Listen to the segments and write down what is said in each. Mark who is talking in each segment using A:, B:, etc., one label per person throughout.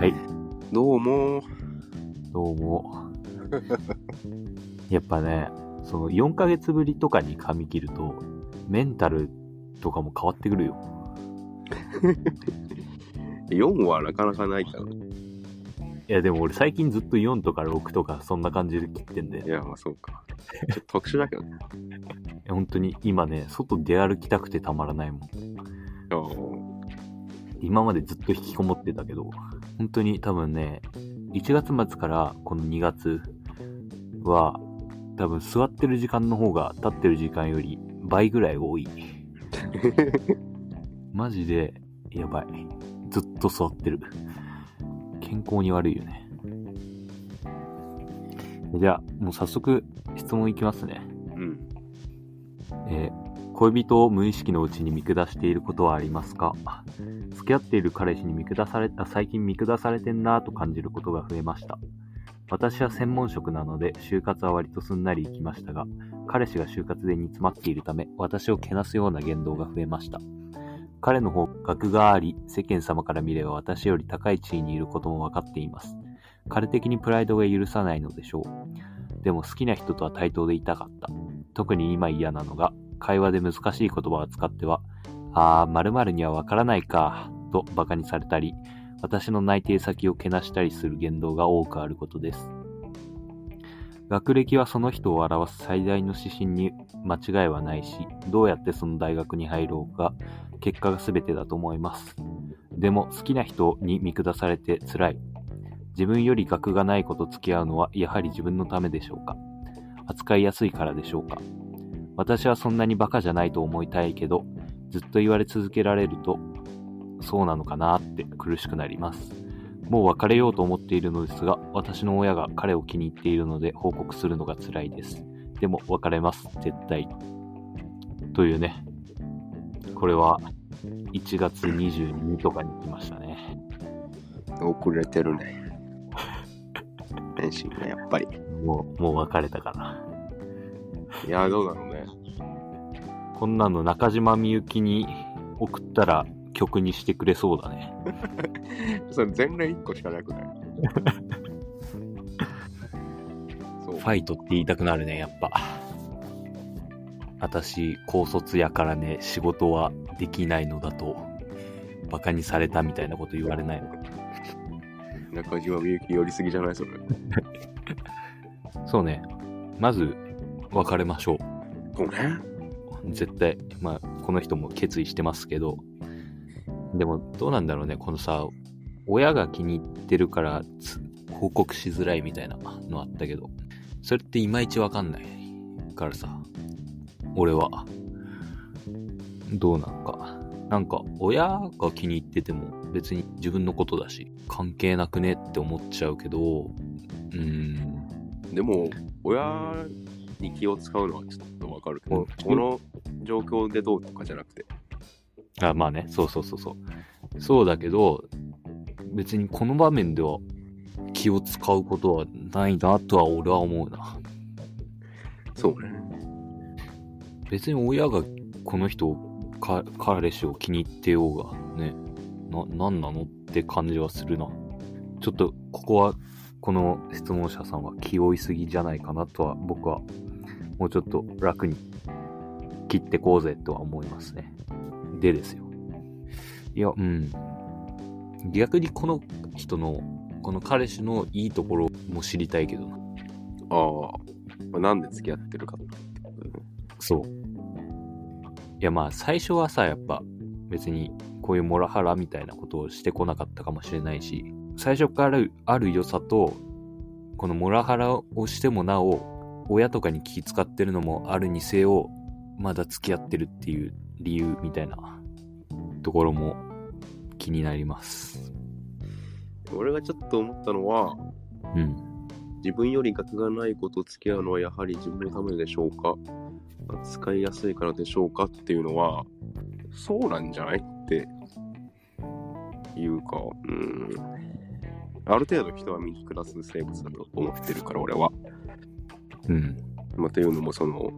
A: はい、
B: どうも。
A: どうも。やっぱね、その4ヶ月ぶりとかに髪切ると、メンタルとかも変わってくるよ。
B: 4はなかなかないから。い
A: いや、でも俺最近ずっと4とか6とかそんな感じで切ってんで、い
B: や、まあそうか。ちょっと特殊だけどね。
A: や本当に今ね、外出歩きたくてたまらないもん。今までずっと引きこもってたけど、本当に多分ね、1月末からこの2月は、多分座ってる時間の方が立ってる時間より倍ぐらい多い。マジで、やばい。ずっと座ってる。健康に悪いよね。じゃあ、もう早速質問いきますね。
B: うん。
A: えー恋人を無意識のうちに見下していることはありますか？付き合っている彼氏に見下された、最近見下されてんなぁと感じることが増えました。私は専門職なので、就活は割とすんなり行きましたが、彼氏が就活で煮詰まっているため、私をけなすような言動が増えました。彼の方、学があり、世間様から見れば私より高い地位にいることも分かっています。彼的にプライドが許さないのでしょう。でも好きな人とは対等でいたかった。特に今嫌なのが、会話で難しい言葉を使っては、あー、〇〇にはわからないか、と馬鹿にされたり、私の内定先をけなしたりする言動が多くあることです。学歴はその人を表す最大の指針に間違いはないし、どうやってその大学に入ろうが、結果が全てだと思います。でも好きな人に見下されて辛い。自分より学がない子と付き合うのはやはり自分のためでしょうか扱いやすいからでしょうか私はそんなにバカじゃないと思いたいけど、ずっと言われ続けられると、そうなのかなって苦しくなります。もう別れようと思っているのですが、私の親が彼を気に入っているので報告するのが辛いです。でも別れます、絶対。というね。これは1月22とかに来ましたね。
B: 遅れてるね。返信ね、やっぱり。
A: もう、もう別れたから。
B: いや、どうだろうね。
A: こんなの中島みゆきに送ったら曲にしてくれそうだね。
B: それ前例1個しかなくない？そう
A: フ。ァイトって言いたくなるね、やっぱ。私、高卒やからね、仕事はできないのだと、バカにされたみたいなこと言われないのか。
B: 中島みゆき寄りすぎじゃない？それ。
A: そうね。まず、別れましょ
B: そうね。
A: う。絶対、まあ、この人も決意してますけど、でも、どうなんだろうね、このさ、親が気に入ってるからつ報告しづらいみたいなのあったけど、それっていまいちわかんないからさ、俺は、どうなんか。なんか、親が気に入ってても別に自分のことだし、関係なくねって思っちゃうけど、うーん、
B: でも、親に気を使うのはちょっとわかるけど
A: お、
B: この状況でどうとかじゃなくて。
A: あ、まあね、そうそうそうそう。そうだけど、別にこの場面では気を使うことはないなとは俺は思うな。
B: そうね。
A: 別に親がこの人をか、彼氏を気に入ってようが、ね、な、なんなのって感じはするな。ちょっと、ここは、この質問者さんは気負いすぎじゃないかなとは、僕は、もうちょっと楽に切ってこうぜとは思いますね。でですよ。いや、うん。逆にこの人の、この彼氏のいいところも知りたいけどな。
B: ああ。まあ、なんで付き合ってるかってことね。
A: そう。いやまあ最初はさ、やっぱ別にこういうモラハラみたいなことをしてこなかったかもしれないし、最初からある良さと、このモラハラをしてもなお、親とかに気使ってるのもあるにせよ、まだ付き合ってるっていう理由みたいなところも気になります。
B: 俺がちょっと思ったのは、
A: うん。
B: 自分より学がない子と付き合うのはやはり自分のためでしょうか？扱いやすいからでしょうかっていうのは、そうなんじゃないっていうか、うん。ある程度人は見下す生物だと思ってるから、俺は。
A: うん。
B: まあ、というのも、その、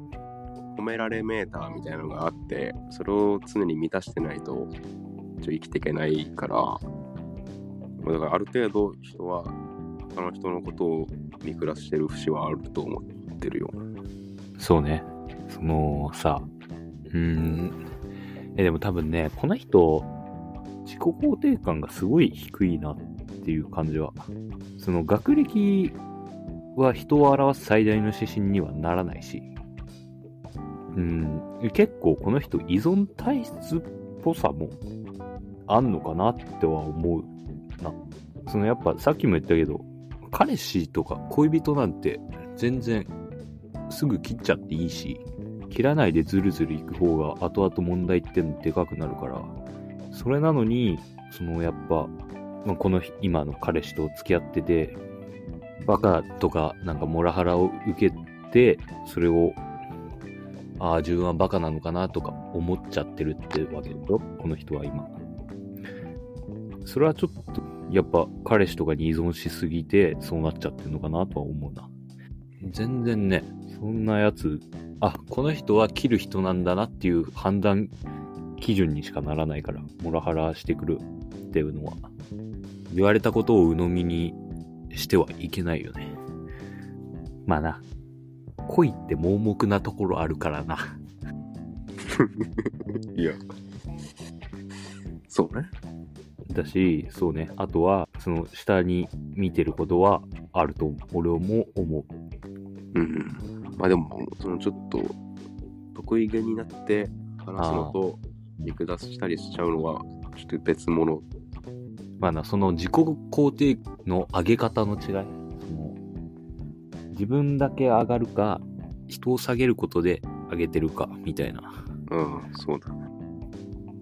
B: 褒められメーターみたいなのがあって、それを常に満たしてないと、ちょ生きていけないから、だからある程度人は他の人のことを見下してる節はあると思ってるよ。
A: そうね。そのさ、うん。え、でも多分ね、この人、自己肯定感がすごい低いなっていう感じは。その学歴は人を表す最大の指針にはならないし、うん、結構この人依存体質っぽさもあんのかなっては思うな。そのやっぱさっきも言ったけど、彼氏とか恋人なんて全然すぐ切っちゃっていいし、切らないでズルズルいく方が後々問題ってのでかくなるから、それなのに、そのやっぱ、まあ、この今の彼氏と付き合ってて、バカとかなんかモラハラを受けて、それを、ああ、自分はバカなのかなとか思っちゃってるってわけでしょ？この人は今。それはちょっと、やっぱ彼氏とかに依存しすぎて、そうなっちゃってるのかなとは思うな。全然ね、そんなやつ、あ、この人は切る人なんだなっていう判断基準にしかならないから、モラハラしてくるっていうのは、言われたことを鵜呑みにしてはいけないよね。まあな、恋って盲目なところあるからな。
B: いや。そうね。
A: だし、そうね、あとは、その下に見てることはあると、俺も思う。
B: うん。まあでも、そのちょっと、得意げになって話すのと、見下したりしちゃうのは、ちょっと別物。
A: まあな、その自己肯定の上げ方の違い。自分だけ上がるか、人を下げることで上げてるか、みたいな。
B: うん、そうだ。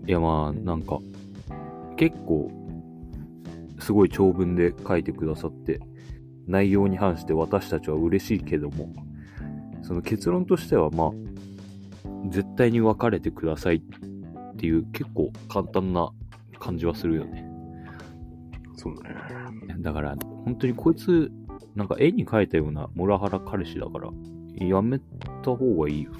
A: いやまあ、なんか、結構、すごい長文で書いてくださって、内容に反して私たちは嬉しいけども、その結論としてはまあ、絶対に別れてくださいっていう結構簡単な感じはするよね。
B: そうだね。
A: だから、本当にこいつ、なんか絵に描いたようなモラハラ彼氏だから、やめた方がいいよ。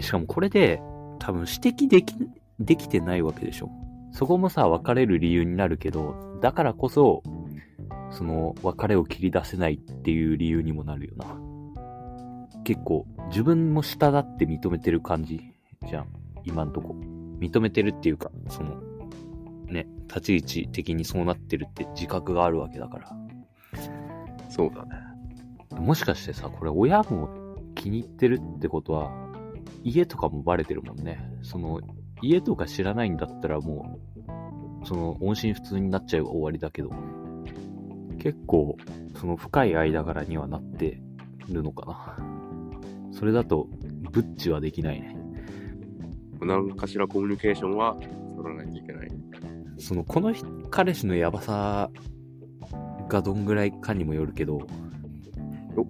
A: しかもこれで、多分指摘でき、できてないわけでしょ。そこもさ、別れる理由になるけど、だからこそ、その、別れを切り出せないっていう理由にもなるよな。結構、自分も下だって認めてる感じじゃん。今んとこ。認めてるっていうか、その、ね、立ち位置的にそうなってるって自覚があるわけだから。
B: そうだね。
A: もしかしてさ、これ親も気に入ってるってことは、家とかもバレてるもんね。その、家とか知らないんだったらもう、その、音信不通になっちゃう終わりだけど、結構、その深い間柄にはなってるのかな。それだと、ブッチはできないね。
B: 何かしらコミュニケーションは取らないといけない。
A: その、この人彼氏のヤバさがどんぐらいかにもよるけど、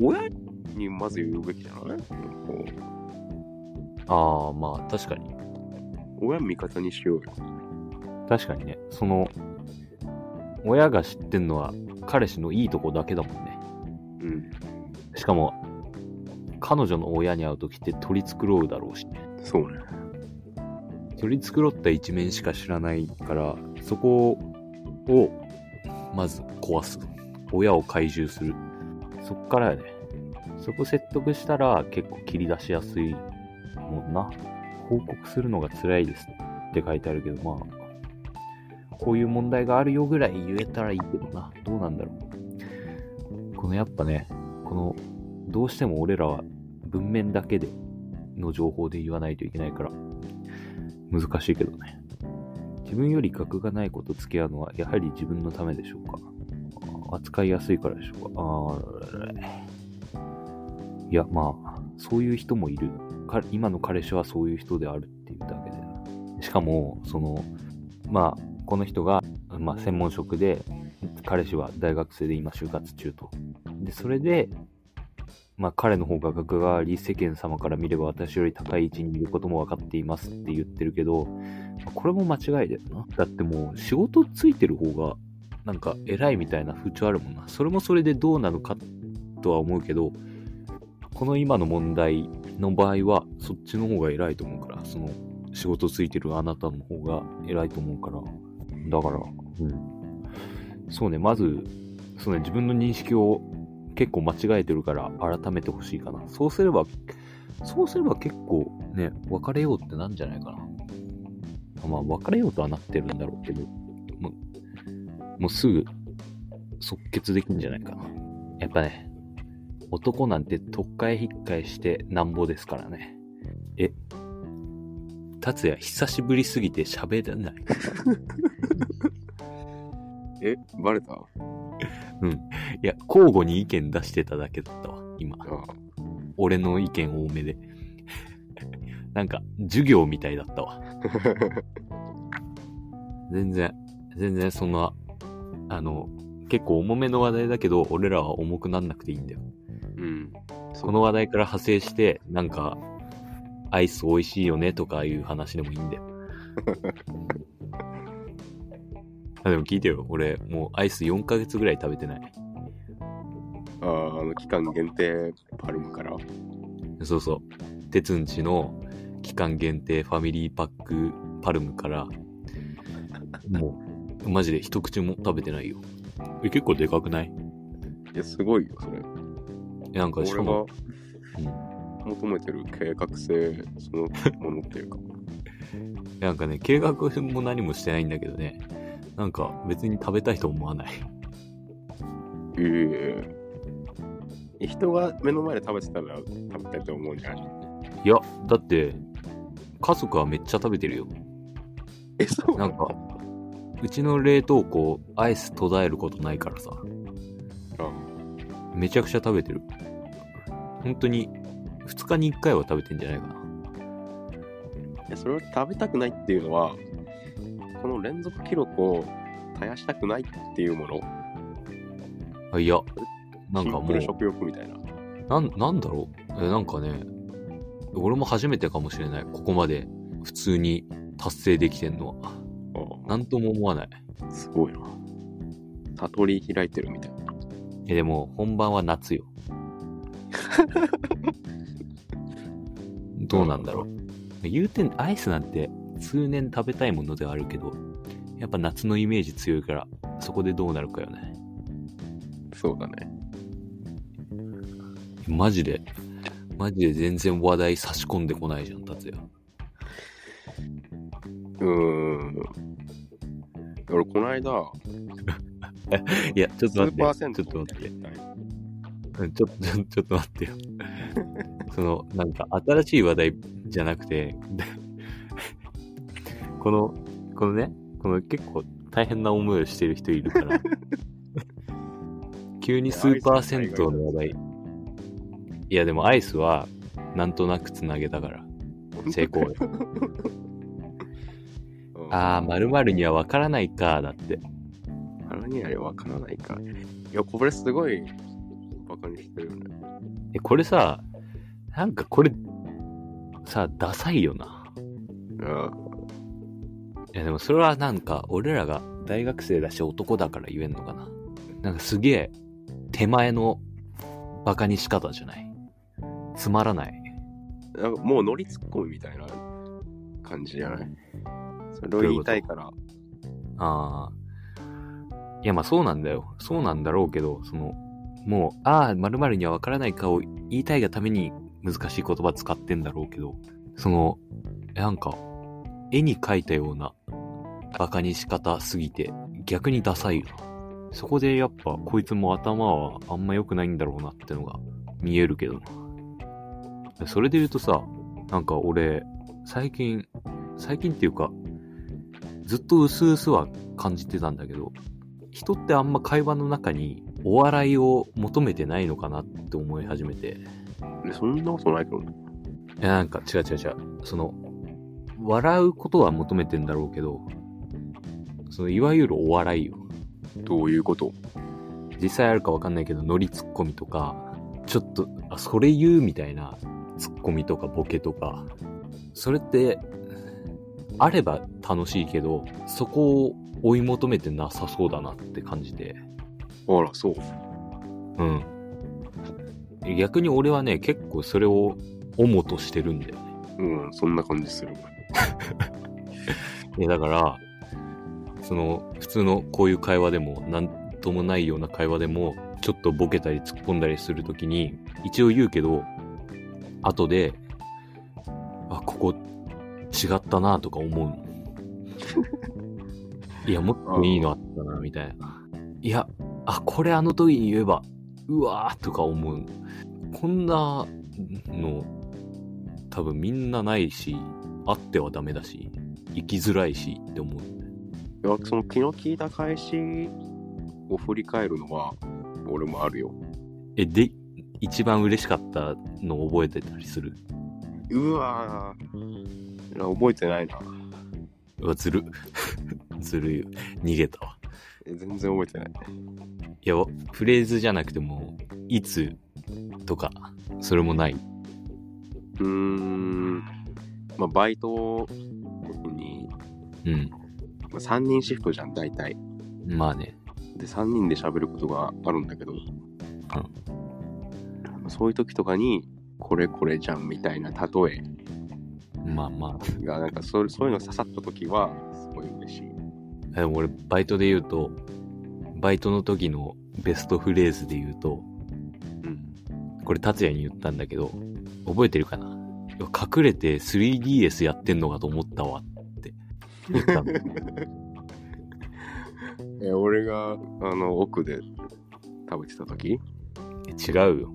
B: 親にまず言うべきじゃない？こ
A: ああ、まあ確かに。
B: う親味方にしようよ。
A: 確かにね、その、親が知ってんのは彼氏のいいとこだけだもんね。
B: うん。
A: しかも、彼女の親に会うときって取り繕うだろうしね。
B: そうね。
A: 取り繕った一面しか知らないから、そこを、まず壊す。親を怪獣する。そっからやね。そこ説得したら結構切り出しやすいもんな。報告するのが辛いですって書いてあるけど、まあ、こういう問題があるよぐらい言えたらいいけどな。どうなんだろう。このやっぱね、この、どうしても俺らは文面だけでの情報で言わないといけないから、難しいけどね。自分より格がない子と付き合うのはやはり自分のためでしょうか扱いやすいからでしょうかあいや、まあ、そういう人もいる。今の彼氏はそういう人であるっていうだけで。しかも、その、まあ、この人が、まあ、専門職で、彼氏は大学生で今就活中と。で、それで、まあ、彼の方が学があり、世間様から見れば私より高い位置にいることも分かっていますって言ってるけど、これも間違いだよな。だってもう仕事ついてる方が、なんか偉いみたいな風潮あるもんな。それもそれでどうなのかとは思うけど、この今の問題の場合は、そっちの方が偉いと思うから、その仕事ついてるあなたの方が偉いと思うから、だから、うん。そうね、まず、そうね、自分の認識を結構間違えてるから改めてほしいかな。そうすれば、そうすれば結構ね、別れようってなんじゃないかな。まあ、別れようとはなってるんだろうけど、もう、すぐ即決できんじゃないかな。やっぱね、男なんて特会引っかえしてなんぼですからね。え、達也久しぶりすぎて喋れない？
B: え、バレた？
A: いや、交互に意見出してただけだったわ、今。
B: あ
A: 俺の意見多めで。なんか、授業みたいだったわ。全然、全然そんな、あの、結構重めの話題だけど、俺らは重くなんなくていいんだよ。
B: うん。
A: この話題から派生して、なんか、アイス美味しいよねとかいう話でもいいんだよ。あでも聞いてよ。俺、もうアイス4ヶ月ぐらい食べてない。
B: ああ、あの、期間限定パルムから？
A: そうそう。鉄んちの期間限定ファミリーパックパルムから、もう、マジで一口も食べてないよ。え、結構でかくない？
B: いや、すごいよ、それ。
A: えなんかしか
B: 俺
A: も
B: が、求めてる計画性そのものっていうか。
A: なんかね、計画も何もしてないんだけどね。なんか別に食べたいと思わない。
B: ええ人が目の前で食べてたら食べたいと思うんじゃない
A: いや、だって、家族はめっちゃ食べてるよ。
B: え、そう
A: なんか、うちの冷凍庫、アイス途絶えることないからさ。めちゃくちゃ食べてる。本当に、2日に1回は食べてんじゃないかな。
B: いやそれを食べたくないっていうのは、この連続記録を絶やしたくないっていうもの、
A: あいや、なんかもう
B: シンプル、食欲みたいな。
A: なん、なんだろう。え、なんかね、俺も初めてかもしれない。ここまで普通に達成できてんのは。
B: あ
A: なんとも思わない。
B: あすごいな。悟り開いてるみたいな。
A: え、でも、本番は夏よ。どうなんだろう。言うてん、アイスなんて通年食べたいものではあるけど、やっぱ夏のイメージ強いから、そこでどうなるかよね。
B: そうだね。
A: マジで、マジで全然話題差し込んでこないじゃん、達也。
B: うーん。俺、この間、
A: いや、ちょっ
B: ス
A: と待って。ちょっと待って。うんちょっと、ち ょちょっと待ってよ。その、なんか、新しい話題じゃなくて、この、このね、この結構大変な思いをしてる人いるから、急にスーパー銭湯の話題。いや、でもアイスは、なんとなくつなげたから、成功よ。あー、〇〇には分からないか、だって。
B: 腹にあれわからないか。いや、これすごいバカにしてるよね。
A: え、これさ、なんかこれ、さ、ダサいよな。
B: あ
A: いやでもそれはなんか、俺らが大学生だし男だから言えんのかな。なんかすげえ、手前のバカにし方じゃない。つまらない。
B: なんかもう乗りツッコミみたいな感じじゃない？それを言いたいから。
A: ああ。いやまあそうなんだよ。そうなんだろうけど、その、もう、ああ、〇〇には分からないかを言いたいがために難しい言葉使ってんだろうけど、その、なんか、絵に描いたようなバカにし方すぎて、逆にダサいよな。そこでやっぱ、こいつも頭はあんま良くないんだろうなってのが見えるけどな。それで言うとさ、なんか俺、最近、最近っていうか、ずっと薄々は感じてたんだけど、人ってあんま会話の中にお笑いを求めてないのかなって思い始めて。
B: でそんなことないけどね。
A: いや、なんか違う違う違う。その、笑うことは求めてんだろうけど、その、いわゆるお笑いよ。
B: どういうこと？
A: 実際あるかわかんないけど、ノリツッコミとか、ちょっと、あ、それ言うみたいなツッコミとかボケとか、それって、あれば楽しいけど、そこを追い求めてなさそうだなって感じて。
B: あら、そう。
A: うん。逆に俺はね、結構それを主としてるんだよね。
B: うん、そんな感じする。
A: いや、だから、その、普通のこういう会話でも、なん、ともないような会話でも、ちょっとボケたり突っ込んだりするときに、一応言うけど、後で、あ、ここ違ったなとか思うの。いや、もっといいのあったな、みたいな。いや、あ、これあの時に言えば、うわーとか思うの。こんなの、多分みんなないし、あってはダメだし、生きづらいしって思う。
B: いやその気の利いた返しを振り返るのは、俺もあるよ。
A: え、で、一番嬉しかったの覚えてたりする？
B: うわー覚えてないな。
A: うわ、ずる。ずるいよ。逃げたわ。
B: え全然覚えてない。
A: いや、フレーズじゃなくても、いつとか、それもない。
B: うーん。まあ、バイトに、
A: うん。
B: まあ、3人シフトじゃん、大体。
A: まあね。
B: で、3人で喋ることがあるんだけど、そういう時とかに、これこれじゃんみたいな例え
A: まあまあ。
B: が、なんかそうそういうの刺さった時は、すごい嬉しい。
A: でも俺、バイトで言うと、バイトの時のベストフレーズで言うと、
B: うん。
A: これ達也に言ったんだけど、覚えてるかな？隠れて 3DS やってんのかと思ったわって言ったの。
B: え、俺が、あの、奥で食べてた時？
A: え違うよ。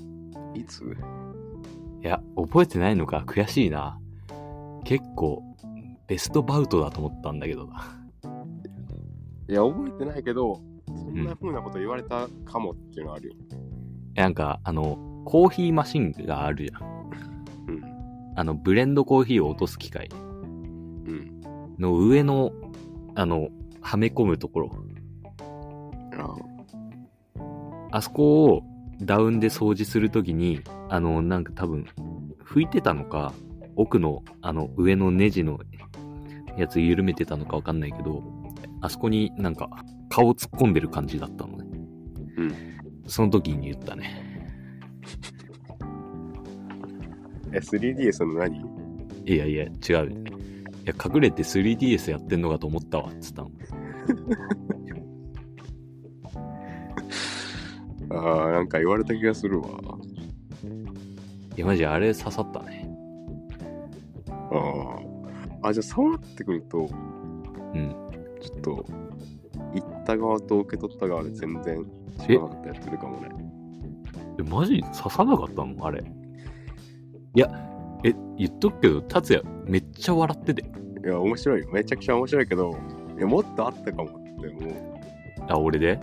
B: いつ？
A: いや、覚えてないのか悔しいな。結構、ベストバウトだと思ったんだけどな。
B: いや、覚えてないけど、そんな風なこと言われたかもっていうのはあるよ。
A: なんか、あの、コーヒーマシンがあるじゃん。
B: うん。
A: あの、ブレンドコーヒーを落とす機械
B: うん。
A: の上の、あの、はめ込むところ。
B: あ
A: あそこをダウンで掃除するときに、あの、なんか多分、拭いてたのか、奥の、あの、上のネジのやつ緩めてたのかわかんないけど、あそこになんか、顔突っ込んでる感じだったのね。
B: うん。
A: その時に言ったね。
B: え、3DS の何？
A: いやいや、違う。いや、隠れて 3DS やってんのかと思ったわ、つったの。
B: ああ、なんか言われた気がするわ。
A: いや、マジあれ刺さったね。
B: あじゃあそうなってくると、
A: うん。
B: ちょっと、行った側と受け取った側で全然違うかったやつするかもね。
A: え、マジ？刺さなかったの？あれ。いや、え、言っとくけど、達也めっちゃ笑ってて。
B: いや、面白いよ。めちゃくちゃ面白いけど、いや、もっとあったかもって思う。
A: あ、俺で？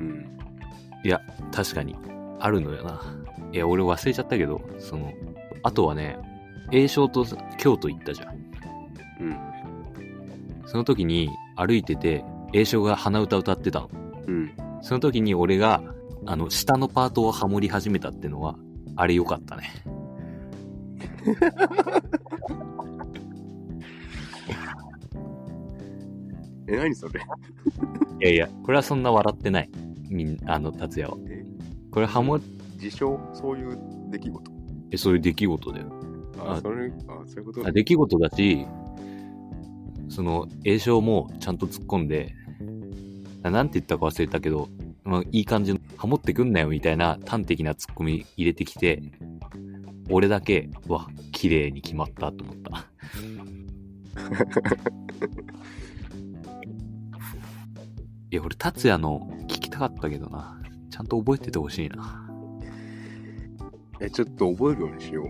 B: うん。
A: いや、確かに。あるのよな。いや、俺忘れちゃったけど、その、あとはね、栄翔と京都行ったじゃん。その時に歩いてて、栄翔が鼻歌歌ってたの。
B: うん。
A: その時に俺が、あの、下のパートをハモり始めたってのは、あれ良かったね。
B: え、何それ？
A: いやいや、これはそんな笑ってない。みんあの、達也は。
B: え？
A: これハモ、
B: 自称？そういう出来事？
A: え、そういう出来事だよ。
B: あ、
A: あ
B: それ、あ、そういうこと？
A: あ出来事だし、その、栄翔もちゃんと突っ込んで、ななんて言ったか忘れたけど、まあ、いい感じの、ハモってくんなよみたいな端的な突っ込み入れてきて、俺だけ、うわ、綺麗に決まったと思った。いや、俺、達也の聞きたかったけどな。ちゃんと覚えててほしいな。
B: え、ちょっと覚えるようにしよう。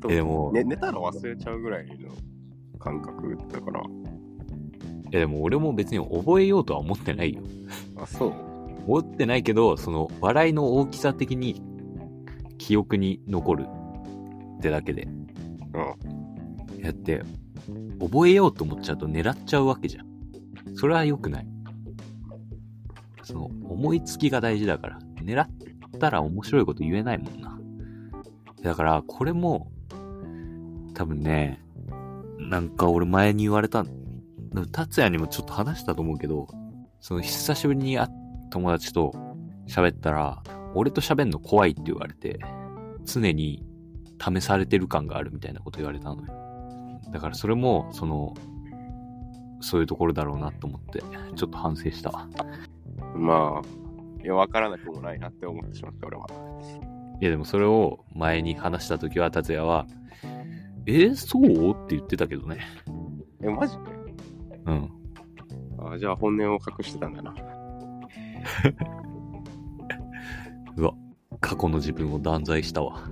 A: え、でも、
B: ね、寝たら忘れちゃうぐらいの感覚だから。
A: え、でも俺も別に覚えようとは思ってないよ。
B: あ、そう。
A: 思ってないけど、その、笑いの大きさ的に、記憶に残るってだけで。
B: うん。
A: やって、覚えようと思っちゃうと狙っちゃうわけじゃん。それは良くない。その、思いつきが大事だから、狙ったら面白いこと言えないもんな。だから、これも、多分ね、なんか俺前に言われた、達也にもちょっと話したと思うけど、その久しぶりに会友達と喋ったら、俺と喋んの怖いって言われて、常に試されてる感があるみたいなこと言われたのよ。だからそれも、その、そういうところだろうなと思って、ちょっと反省したわ。
B: まあ、いや、わからなくもないなって思ってしまった、俺は。
A: いやでもそれを前に話した時は達也は、えーそう？って言ってたけどね。
B: え、マジ？で
A: うん。
B: あじゃあ本音を隠してたんだな。
A: うわ、過去の自分を断罪したわ。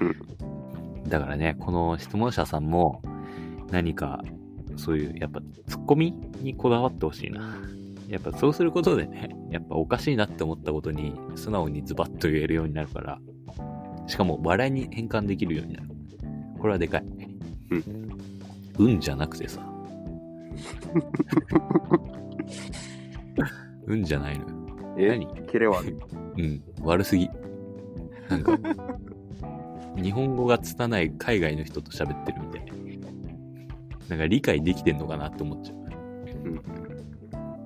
B: うん。
A: だからね、この質問者さんも何かそういうやっぱツッコミにこだわってほしいな。やっぱそうすることでね、やっぱおかしいなって思ったことに素直にズバッと言えるようになるから、しかも笑いに変換できるようになる。これはでかい。
B: うん。
A: 運じゃなくてさ。運じゃないのよ。
B: え？
A: 何？
B: キレ悪い。
A: うん、悪すぎ。なんか、日本語が拙い海外の人と喋ってるみたい。なんか理解できてんのかなって思っちゃう。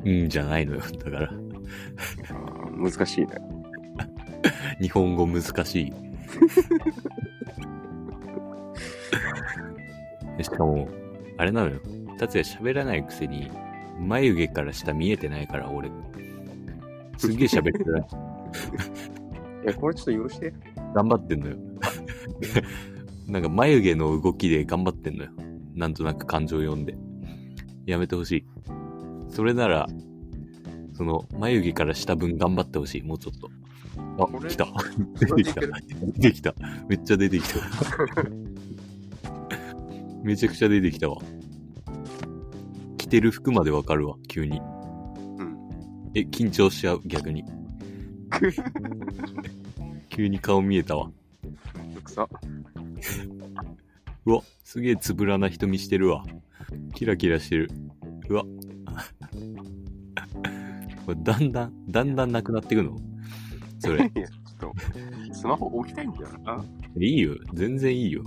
B: うん。
A: うんじゃないのよ。だから、
B: 難しいね。
A: 日本語難しい。しかも、あれなのよ。達也喋らないくせに、眉毛から下見えてないから、俺。すっげえ喋ってない。
B: いや、これちょっと許して。
A: 頑張ってんのよ。なんか眉毛の動きで頑張ってんのよ。なんとなく感情読んで。やめてほしい。それなら、その眉毛から下分頑張ってほしい。もうちょっと。あ、来た。出てきた。出てきた。めっちゃ出てきた。めちゃくちゃ出てきたわ。着てる服までわかるわ、急に。
B: うん。
A: え、緊張しちゃう、逆に。急に顔見えたわ。
B: くさ。
A: うわ、すげえつぶらな瞳してるわ。キラキラしてる。うわ。これだんだん、だんだんなくなってくの？それ。
B: いや、ちょっと、スマホ置きたいんだよな。
A: いいよ。全然いいよ。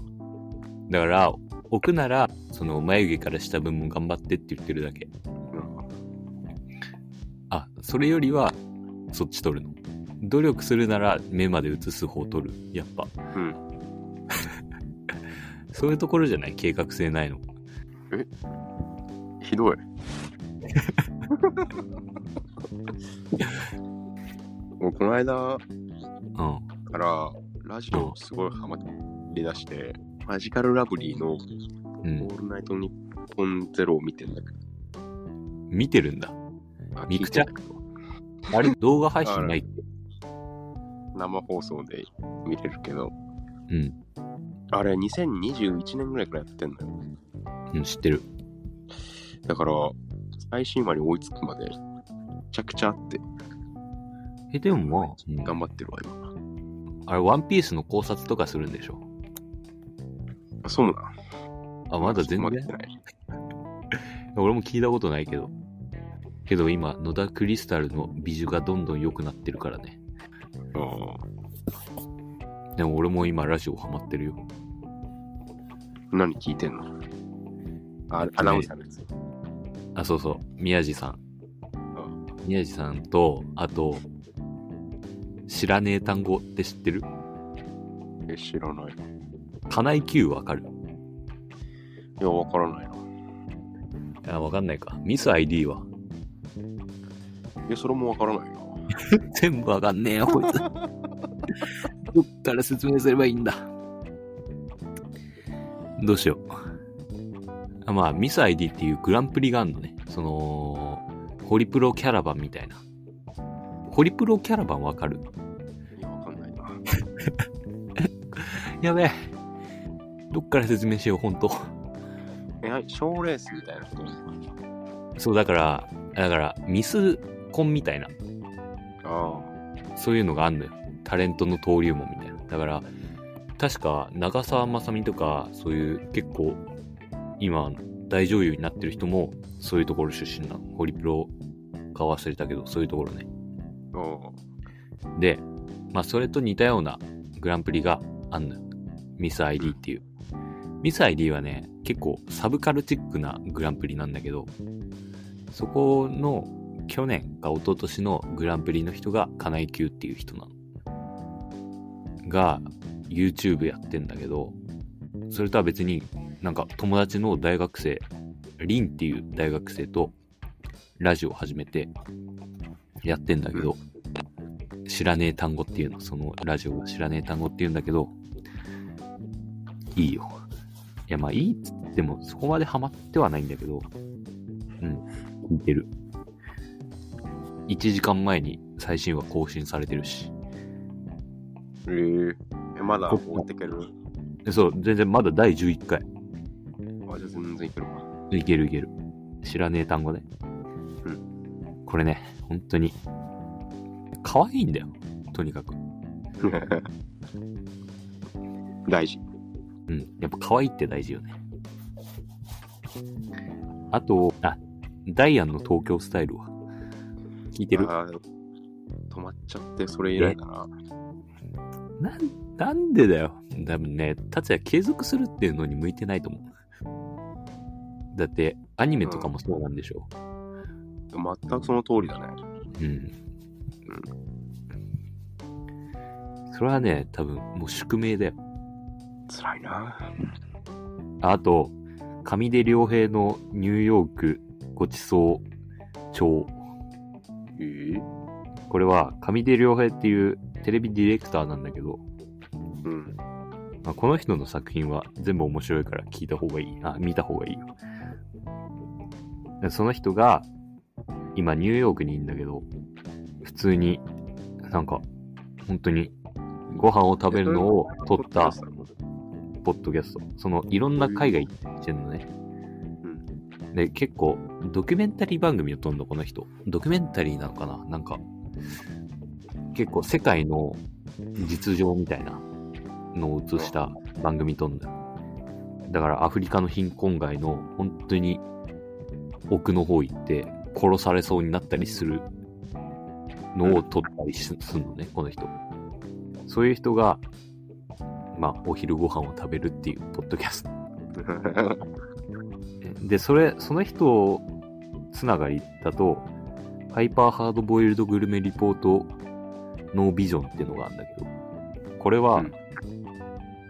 A: だから、置くなら、その眉毛から下分も頑張ってって言ってるだけ。あ、それよりは、そっち取るの。努力するなら目まで映す方取る。やっぱ。
B: うん。
A: そういうところじゃない？計画性ないの。
B: ひどい。もうこの間
A: うん。
B: から、ラジオすごいハマり出して、マジカルラブリーのオ
A: うん。
B: ールナイトニッポンゼロを見てんだけど。
A: 見てるんだ。
B: あ
A: ミクチャ
B: 聞いてんだけど
A: あれ、動画配信ないって。
B: 生放送で見れるけど、
A: うん。
B: あれ2021年ぐらいからやってんのよ。
A: うん、知ってる。
B: だから、最新話に追いつくまで、めちゃくちゃあって、
A: え、でもまあ、うん
B: 頑張ってるわ、今。
A: あれ、ワンピースの考察とかするんでしょ？
B: あ、そうなん。
A: あ、まだ全然？俺も聞いたことないけど。けど今、野田クリスタルの美女がどんどん良くなってるからね。
B: あ
A: でも俺も今ラジオハマってるよ。
B: ー何聞いてんの？あアナウンサーのやつ。
A: あ、そうそう。宮地さん。宮地さんと、あと、知らねえ単語って知ってる？
B: え、知らない。い
A: 金井 Q わかる？
B: や、わからないな。
A: あ、わかんないか。ミス ID は？
B: いや、それもわからないな。
A: 全部わかんねえよ、こいつ。どっから説明すればいいんだ？どうしよう。あまあ、ミス ID っていうグランプリがあるのね。その、ホリプロキャラバンみたいな。ホリプロキャラバンわかる？
B: いや、わかんないな。
A: やべえ。どっから説明しよう、ほんと。
B: え、はい、賞ーレースみたいなこと
A: そう、だから、だから、ミスコンみたいな、
B: あ
A: そういうのがあんのよ。タレントの登竜門みたいな。だから、確か、長澤まさみとか、そういう結構、今、大女優になってる人も、そういうところ出身なの。ホリプロか忘れたけど、そういうところね。
B: あ。あ
A: で、まあ、それと似たようなグランプリがあんのよ。ミス ID っていう。ミス ID はね、結構サブカルチックなグランプリなんだけど、そこの去年か一昨年のグランプリの人が金井 Q っていう人なの。が、YouTube やってんだけど、それとは別になんか友達の大学生、リンっていう大学生とラジオを始めて、やってんだけど、知らねえ単語っていうの、そのラジオが知らねえ単語っていうんだけど、いいよ。いや、まあいいっつっても、そこまでハマってはないんだけど、うん、聞いてる。1時間前に最新話更新されてるし。
B: えー、え、まだ追ってける？
A: でそう、全然まだ第11回。
B: あ、じゃあ全然いけるか。
A: いけるいける。知らねえ単語ね。
B: う
A: これね、本当に、可愛いんだよ。とにかく。
B: 大事。
A: うん。やっぱ可愛いって大事よね。あと、あ、ダイアンの東京スタイルは？聞いてる？
B: 止まっちゃって、それ以来だな。
A: なん、なんでだよ。多分ね、達也継続するっていうのに向いてないと思う。だって、アニメとかもそうなんでしょ
B: 全くその通りだね。
A: うん。それはね、多分もう宿命だよ。
B: 辛いな。
A: ああと、上出良平のニューヨークごちそう帳。
B: えー、
A: これは上出良平っていうテレビディレクターなんだけど、
B: うん。
A: まあ、この人の作品は全部面白いから聞いた方がいい。あ、見た方がいいよ。でその人が、今ニューヨークにいるんだけど、普通に、なんか、本当に、ご飯を食べるのを撮ったポッドキャスト。その、いろんな海外行ってんのね。で、結構、ドキュメンタリー番組を撮るの、この人。ドキュメンタリーなのかな？なんか、結構世界の実情みたいなのを映した番組撮るんだよ。だからアフリカの貧困街の本当に奥の方行って殺されそうになったりするのを撮ったりしするのね、この人。そういう人が、まあ、お昼ご飯を食べるっていうポッドキャスト。で、それ、その人つながりだと、ハイパーハードボイルドグルメリポートノービジョンっていうのがあるんだけど、これは、
B: うん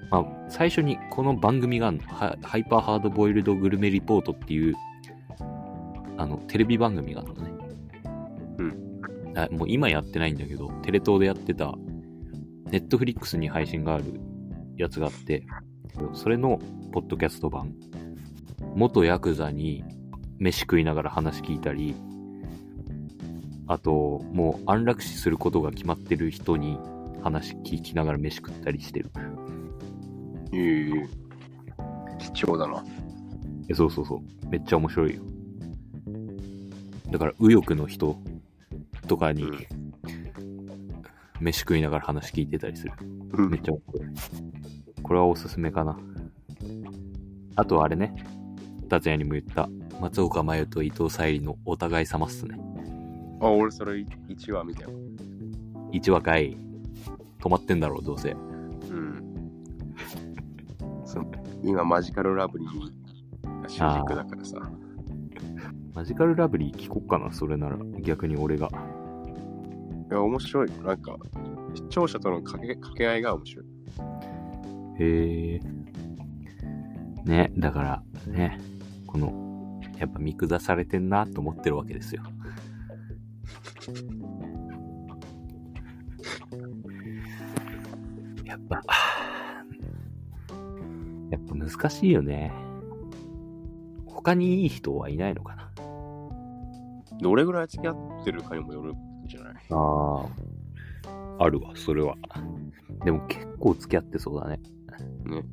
A: まあ、最初にこの番組があるのハハイパーハードボイルドグルメリポートっていう、あの、テレビ番組があるのね。
B: うん。
A: あもう今やってないんだけど、テレ東でやってた、ネットフリックスに配信があるやつがあって、それのポッドキャスト版。元ヤクザに飯食いながら話聞いたり、あと、もう安楽死することが決まってる人に話聞きながら飯食ったりしてる。
B: えー、貴重だな。
A: えそうそうそう。めっちゃ面白いよ。だから、右翼の人とかに
B: うん
A: 飯食いながら話聞いてたりする。
B: うん
A: めっちゃ面白い。これはおすすめかな。あとあれね、達也にも言った、松岡真優と伊藤沙莉のお互い様っすね。
B: あ、俺それ1話見たよ。
A: 1話かい。止まってんだろう、どうせ。
B: うん。そう今、マジカルラブリーが主軸だからさ。
A: マジカルラブリー聞こっかな、それなら。逆に俺が。
B: いや、面白い。なんか、視聴者との掛け掛け合いが面白い。
A: へえ。ね、だから、ね、この、やっぱ見下されてんなと思ってるわけですよ。やっぱ、やっぱ難しいよね。他にいい人はいないのかな
B: どれぐらい付き合ってるかにもよるんじゃない
A: ああ、あるわ、それは。でも結構付き合ってそうだね。
B: ね。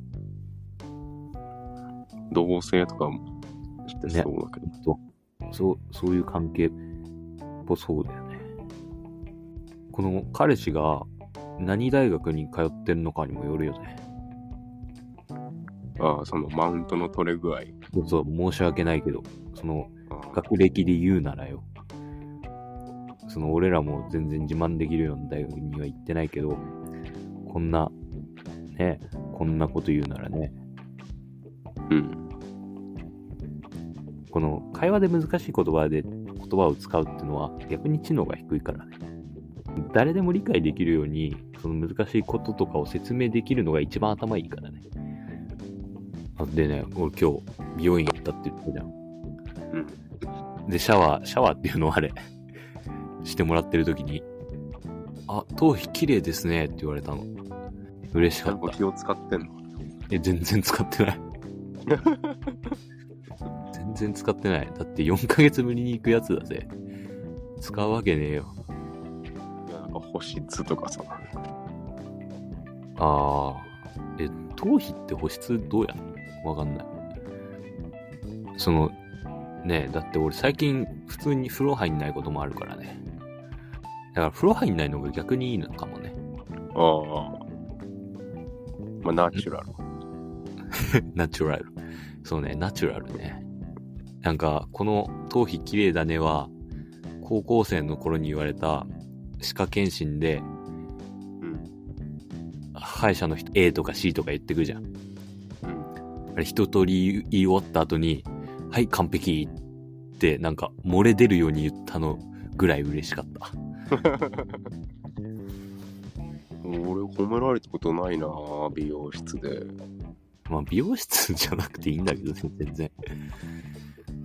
B: 同棲とかもしてそうだけど。
A: と、そう、そういう関係っぽそうだよね。この彼氏が何大学に通ってんのかにもよるよね。
B: ああ、そのマウントの取れ具合。
A: そうそう、申し訳ないけど、その学歴で言うならよ。その俺らも全然自慢できるような大学には行ってないけど、こんな、ね、こんなこと言うならね、
B: うん。
A: この会話で難しい言葉で言葉を使うっていうのは逆に知能が低いからね。誰でも理解できるように、その難しいこととかを説明できるのが一番頭いいからね。あでね、俺今日美容院行ったって言ったじゃん。
B: うん。
A: で、シャワー、シャワーっていうのはあれ、してもらってる時に、あ、頭皮綺麗ですねって言われたの。嬉し
B: ち
A: かった。
B: 気を使ってんの？
A: え、全然使ってない。全然使ってない。だって4ヶ月ぶりに行くやつだぜ。使うわけねえよ。
B: いや、なんか保湿とかさ。
A: あー。え、頭皮って保湿どうやわかんない。その、ねえ、だって俺最近普通に風呂入んないこともあるからね。だから風呂入んないのが逆にいいのかもね。
B: ああ。まあ、ナチュラル。
A: ナチュラル。そうね、ナチュラルね。なんか、この頭皮綺麗だねは、高校生の頃に言われた歯科検診で、
B: うん。
A: 歯医者の人 A とか C とか言ってくじゃん。
B: うん。
A: あれ一通り言い終わった後に、はい、完璧ってなんか漏れ出るように言ったのぐらい嬉しかった。
B: 俺、褒められたことないな美容室で。
A: まあ美容室じゃなくていいんだけどね、全然。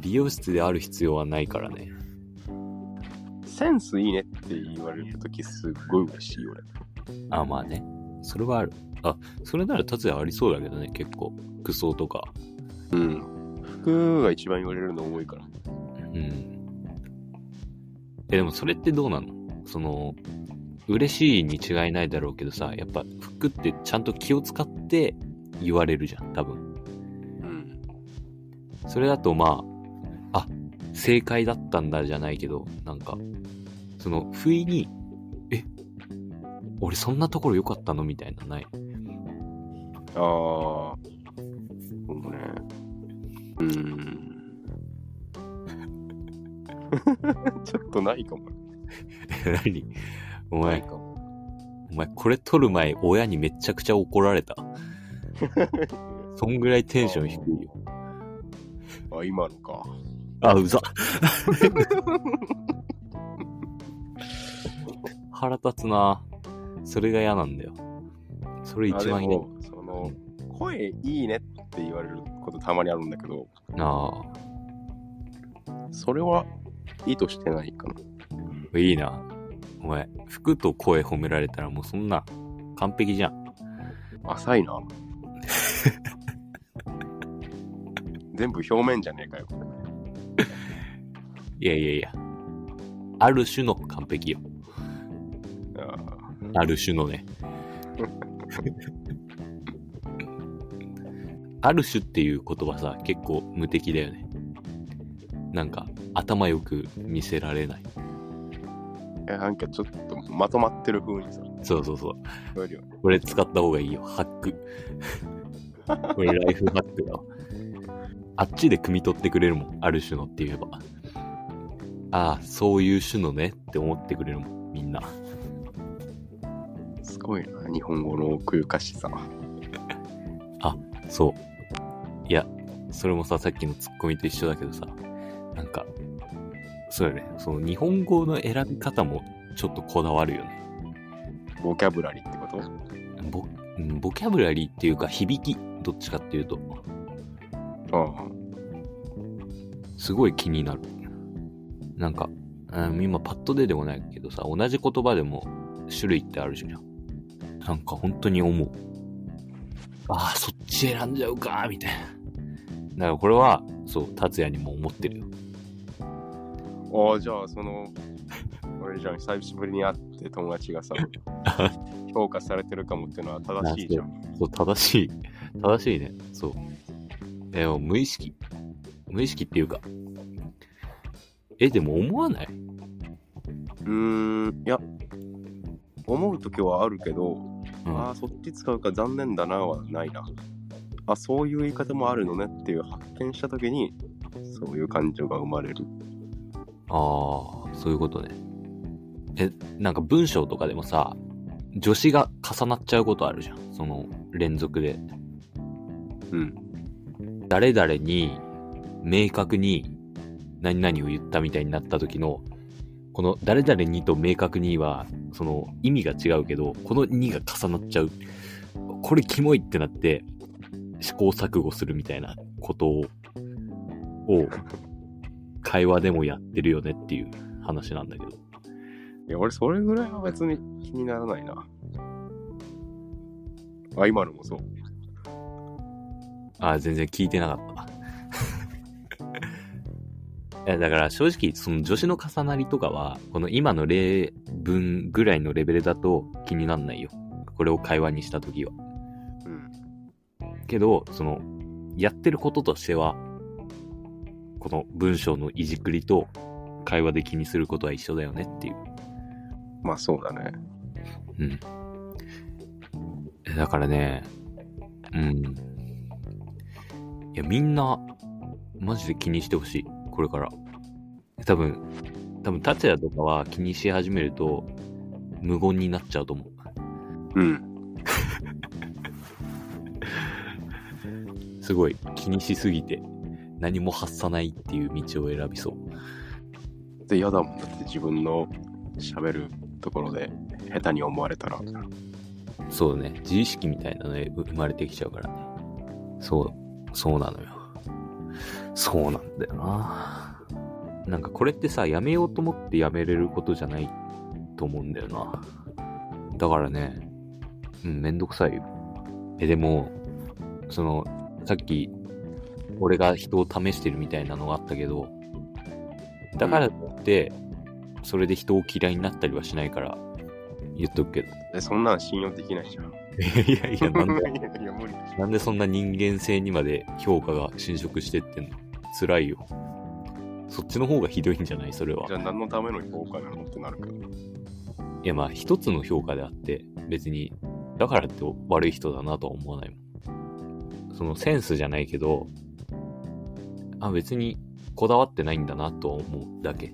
A: 美容室である必要はないからね。
B: センスいいねって言われるときすっごい嬉しい俺。
A: あ、まあね。それはある。あ、それなら達也ありそうだけどね、結構。服装とか。
B: うん。服が一番言われるの多いから。
A: うん。え、でもそれってどうなの？その、嬉しいに違いないだろうけどさ、やっぱ服ってちゃんと気を使って言われるじゃん、多分。
B: うん。
A: それだとまあ、あ、正解だったんだじゃないけど、なんか、その、不意に、え、俺そんなところ良かったの？みたいなのない？
B: ああ。そうね。うーん。ちょっとないかも。
A: 何？お前。お前これ撮る前、親にめちゃくちゃ怒られた？そんぐらいテンション低いよ。
B: あ、今のか。
A: あ、うざ。腹立つな。それが嫌なんだよ。それ
B: あ
A: 一番嫌。
B: その、声いいねって言われることたまにあるんだけど、
A: あ
B: それはいいとしてないかな。
A: あ、いいな。お前、服と声褒められたらもうそんな、完璧じゃん。
B: 浅いな。全部表面じゃねえかよ。
A: いやいやいや。ある種の完璧よ。
B: あ
A: ある種のね。ある種っていう言葉さ、結構無敵だよね。なんか、頭よく見せられない。
B: ーなんかちょっとまとまってる風にさ、
A: そうそうそう。
B: 聞こ
A: れ使った方がいいよ。ハック。これライフハックだわ。あっちで汲み取ってくれるもん。ある種のって言えば。ああ、そういう種のねって思ってくれるもん。みんな。
B: すごいな、日本語の奥ゆかしさ。
A: そう。いや、それもさ、さっきのツッコミと一緒だけどさ、そうよね。その日本語の選び方もちょっとこだわるよね。
B: ボキャブラリーってこと？
A: ボうんボキャブラリーっていうか響き、どっちかっていうと、
B: あ
A: すごい気になる。なんか、うん、今パッと出でもないけどさ、同じ言葉でも種類ってあるじゃん。なんか本当に思う。ああ、そっち選んじゃうか、みたいな。だからこれは、そう、達也にも思ってるよ。
B: あ。ああ、じゃあ、その、俺じゃん、久しぶりに会って友達がさ、評価されてるかもっていうのは正しいじゃん。
A: そう、正しい。正しいね。そう。え、もう無意識。無意識っていうか。え、でも思わない？う
B: ーん、いや、思うときはあるけど、
A: うん。
B: ああ、そっち使うか残念だなはないな。あ、そういう言い方もあるのねっていう発見したときに、そういう感情が生まれる。
A: ああ、そういうことね。え、なんか文章とかでもさ、助詞が重なっちゃうことあるじゃん。その連続で。
B: うん。
A: 誰々に明確に何々を言ったみたいになった時の、この誰々にと明確には、その意味が違うけど、この2が重なっちゃう。これキモいってなって、試行錯誤するみたいなことを、を 会話でもやってるよねっていう話なんだけど。
B: いや、俺それぐらいは別に気にならないな。あ、今のもそう。
A: あ、全然聞いてなかった。いや、だから正直、その助詞の重なりとかは、この今の例文ぐらいのレベルだと気になんないよ。これを会話にしたときは。
B: うん。
A: けど、その、やってることとしては、この文章のいじくりと会話で気にすることは一緒だよねっていう。
B: まあそうだね。
A: うん。えだからね、うん。いや、みんな、マジで気にしてほしい。これから。多分、多分、達也とかは気にし始めると、無言になっちゃうと思う。
B: うん。
A: すごい気にしすぎて、何も発さないっていう道を選びそう。
B: で、嫌だもん。だって自分の喋るところで下手に思われたら。
A: そうね。自意識みたいなの生まれてきちゃうからね。そう、そうなのよ。そうなんだよな。なんかこれってさ、やめようと思ってやめれることじゃないと思うんだよな。だからね、うん、めんどくさいよ。え、でも、その、さっき、俺が人を試してるみたいなのがあったけど、だからって、それで人を嫌いになったりはしないから、言っとくけど。
B: で、そんなん信用できないじゃん。
A: いやいや、なんで、なんでそんな人間性にまで評価が侵食してってんの？辛いよ。そっちの方がひどいんじゃない？それは
B: ょ。じ。ゃあ何のための評価なのってなるけど。
A: いやまあ一つの評価であって、別に、だからって悪い人だなとは思わないもん。そのセンスじゃないけど、あ、別にこだわってないんだなとは思うだけ。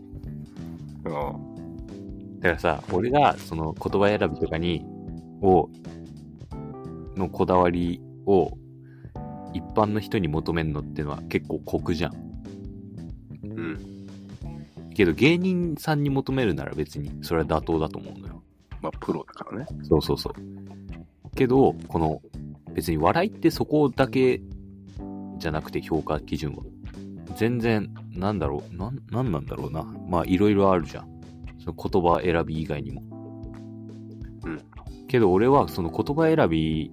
B: うん。
A: だからさ、俺がその言葉選びとかに、を、のこだわりを一般の人に求めるのってのは結構酷じゃん。
B: うん。
A: けど芸人さんに求めるなら別にそれは妥当だと思うのよ。
B: まあ、プロだからね。
A: そうそうそう。けど、この別に笑いってそこだけじゃなくて評価基準は。全然、なんだろう、なん、なんなんだろうな。まあいろいろあるじゃん。その言葉選び以外にも。
B: うん。
A: けど俺はその言葉選び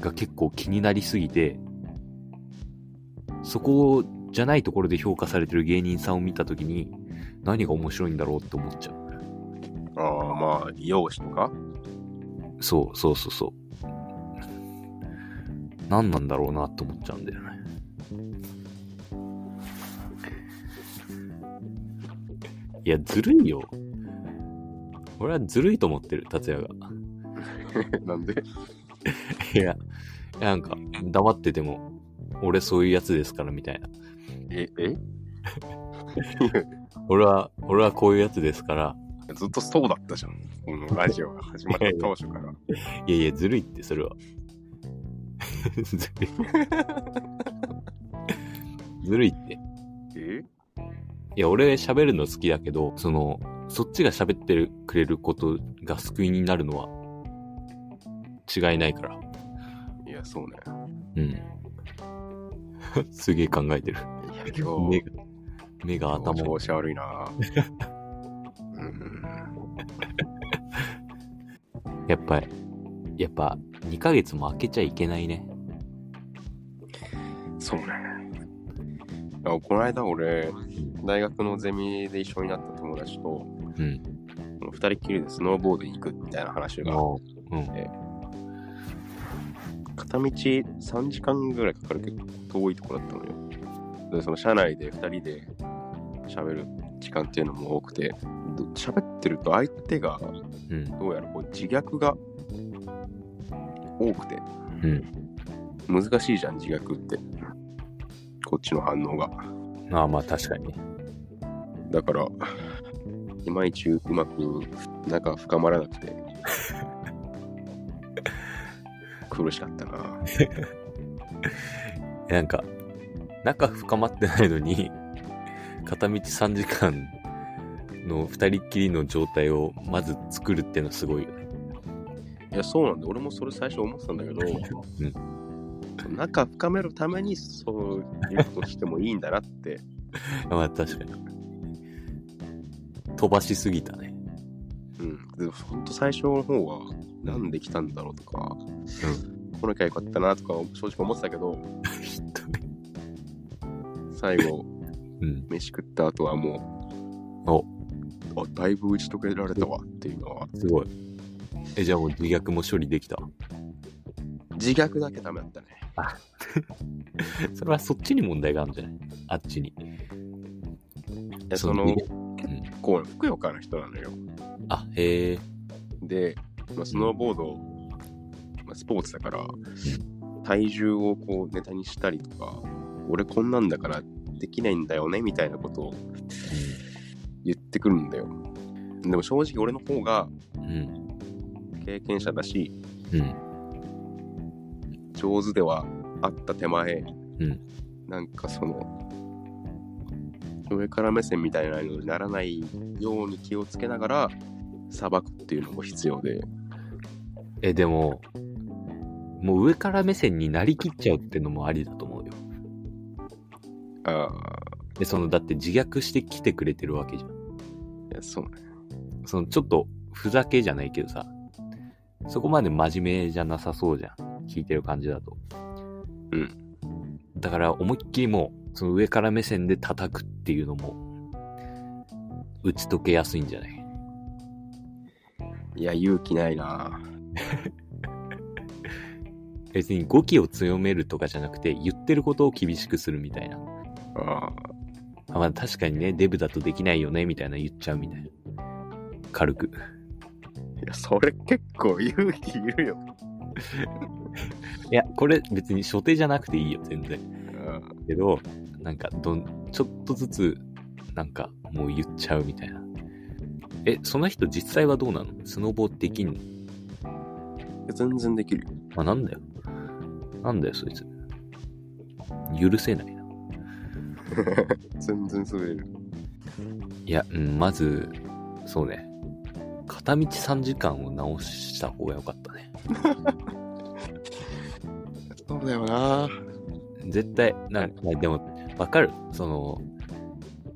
A: が結構気になりすぎて、そこじゃないところで評価されてる芸人さんを見たときに、何が面白いんだろうって思っちゃう。
B: ああ、まあ、容姿とか？
A: そうそうそうそう。何なんだろうなって思っちゃうんだよね。いや、ずるいよ。俺はずるいと思ってる、達也が。
B: なんで？
A: いや、なんか、黙ってても、俺そういうやつですからみたいな。
B: え、え？
A: 俺は、俺はこういうやつですから、
B: ずっとそうだったじゃん。このラジオが始まった当初から。
A: いやいや、ずるいって、それは。ずるい。ずるいって。
B: え？
A: いや、俺喋るの好きだけど、その、そっちが喋ってるくれることが救いになるのは、違いないから。
B: いや、そうね。
A: うん。すげえ考えてる。
B: いや、今日、
A: 目が、目が頭を。
B: 調子悪いなうん。
A: やっぱり、やっぱ、2ヶ月も空けちゃいけないね。
B: そうね。あこの間俺、大学のゼミで一緒になった友達と、
A: うん。
B: 二人っきりでスノーボードに行くみたいな話が、
A: もう、うん。
B: 片道3時間ぐらいかかる結構遠いところだったのよ。で、その車内で二人で喋る時間っていうのも多くて、ど喋ってると相手が
A: うん。
B: どうやらこう自虐が多くて、
A: うん。
B: 難しいじゃん、自虐って。こっちの反応が。
A: ああ、まあ確かにね。
B: だから、いまいちうまく仲深まらなくて、苦しかったな。
A: なんか、仲深まってないのに、片道3時間の二人っきりの状態をまず作るっていうのはすごいよね。
B: いや、そうなんだ。俺もそれ最初思ってたんだけど、仲深めるためにそういうことしてもいいんだなって。
A: まあ確かに。飛ばしすぎたね。
B: うん。でも、ほんと最初の方は、なんで来たんだろうとか、来なきゃよかったなとか、正直思ってたけど。最後、
A: うん。
B: 飯食った後はも
A: お、
B: う、あ、だいぶ打ち解けられたわっていうのは、
A: すごい。え、じゃあもう自虐も処理できた？
B: 自虐だけダメだったね。
A: それはそっちに問題があるんじゃない？あっちに。
B: えその、
A: その
B: 結構、ふくよかな人なのよ。
A: あ、へえ。
B: で、まあ、スノーボード、まあ、スポーツだから、体重をこうネタにしたりとか、俺こんなんだからできないんだよねみたいなことを言ってくるんだよ。でも正直俺の方が
A: うん。
B: 経験者だし、
A: うん。
B: 上手ではあった手前、
A: うん
B: なんかその、上から目線みたいなのにならないように気をつけながら、さばくっていうのも必要で、
A: え、でも、もう上から目線になりきっちゃうってのもありだと思うよ。
B: あ
A: で、その、だって自虐してきてくれてるわけじゃん。
B: あ、いやそうね。
A: その、ちょっと、ふざけじゃないけどさ、そこまで真面目じゃなさそうじゃん。聞いてる感じだと。
B: うん。
A: だから、思いっきりもう、その上から目線で叩くっていうのも、打ち解けやすいんじゃない？
B: いや、勇気ないな
A: 別に語気を強めるとかじゃなくて、言ってることを厳しくするみたいな。
B: ああ、
A: あまあ確かにね、デブだとできないよね、みたいな言っちゃうみたいな。軽く。
B: いや、それ結構勇気いるよ。
A: いや、これ別に初手じゃなくていいよ、全然。
B: うん
A: けど、なんか、どん、ちょっとずつ、なんか、もう言っちゃうみたいな。え、その人実際はどうなの？スノボできんの？
B: 全然できるよ。
A: あ、なんだよ。なんだよ、そいつ。許せないな。
B: 全然滑れる。
A: いや、うん、まず、そうね。片道3時間を直した方が良かったね。
B: そうだよな
A: 絶対、なんか、でも、わかる。その、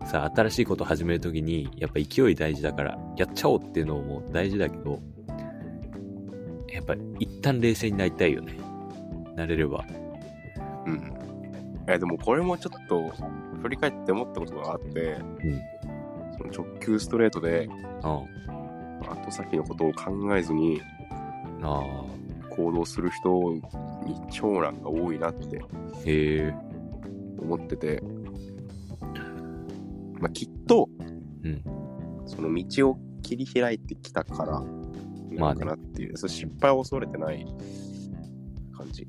A: さ、新しいこと始めるときに、やっぱ勢い大事だから、やっちゃおうっていうのも大事だけど、やっぱ一旦冷静になりたいよね。なれれば。
B: うん。え、でもこれもちょっと、振り返って思ったことがあって、
A: うん。
B: その直球ストレートで、
A: あ
B: 後先のことを考えずに
A: あ。あ
B: 行動する人に長男が多いなって
A: あ。へえ。
B: 思ってて、まあ、きっと、
A: うん。
B: その道を切り開いてきたから、なのかなっていう、その失敗を恐れてない感じ。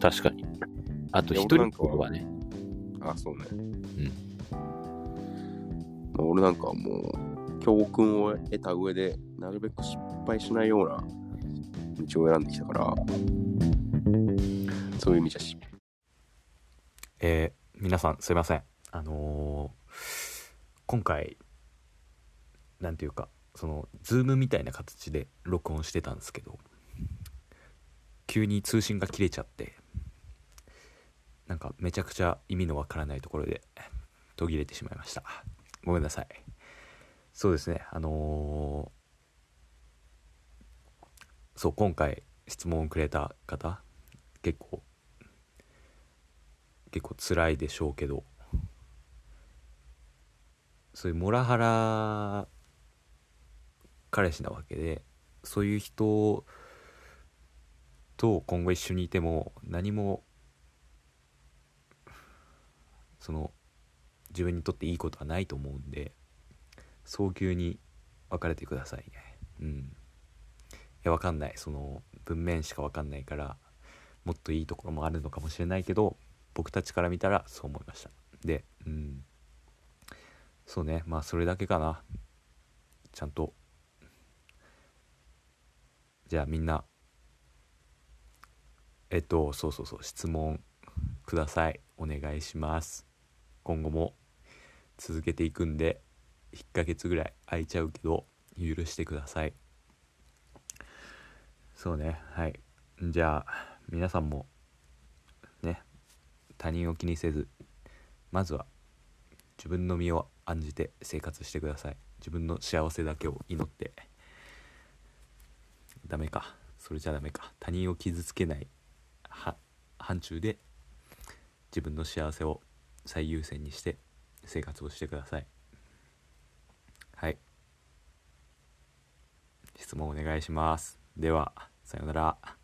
A: 確かに。あと一人っ
B: 俺なんかは
A: 子はね。
B: あ、そうね。まあ俺なんかはもう、教訓を得た上で、なるべく失敗しないような道を選んできたから、そういう意味じゃし、
A: えー皆さんすいません。あのー今回、なんていうか、その、ズームみたいな形で録音してたんですけど、急に通信が切れちゃって、なんかめちゃくちゃ意味のわからないところで途切れてしまいました。ごめんなさい。そうですね、あのーそう、今回質問をくれた方、結構、結構辛いでしょうけどそういうモラハラ彼氏なわけでそういう人と今後一緒にいても何もその自分にとっていいことはないと思うんで早急に別れてくださいね。うん。やわかんない。その文面しかわかんないからもっといいところもあるのかもしれないけど僕たちから見たらそう思いました。でうん。そうね。まあそれだけかな。ちゃんと。じゃあみんなえっとそうそうそう。質問ください。お願いします。今後も続けていくんで1ヶ月ぐらい空いちゃうけど許してください。そうね。はい。じゃあ皆さんもね他人を気にせずまずは自分の身を案じて生活してください。自分の幸せだけを祈って。ダメか。それじゃダメか。他人を傷つけないは範疇で自分の幸せを最優先にして生活をしてください。はい。質問お願いします。ではさようなら。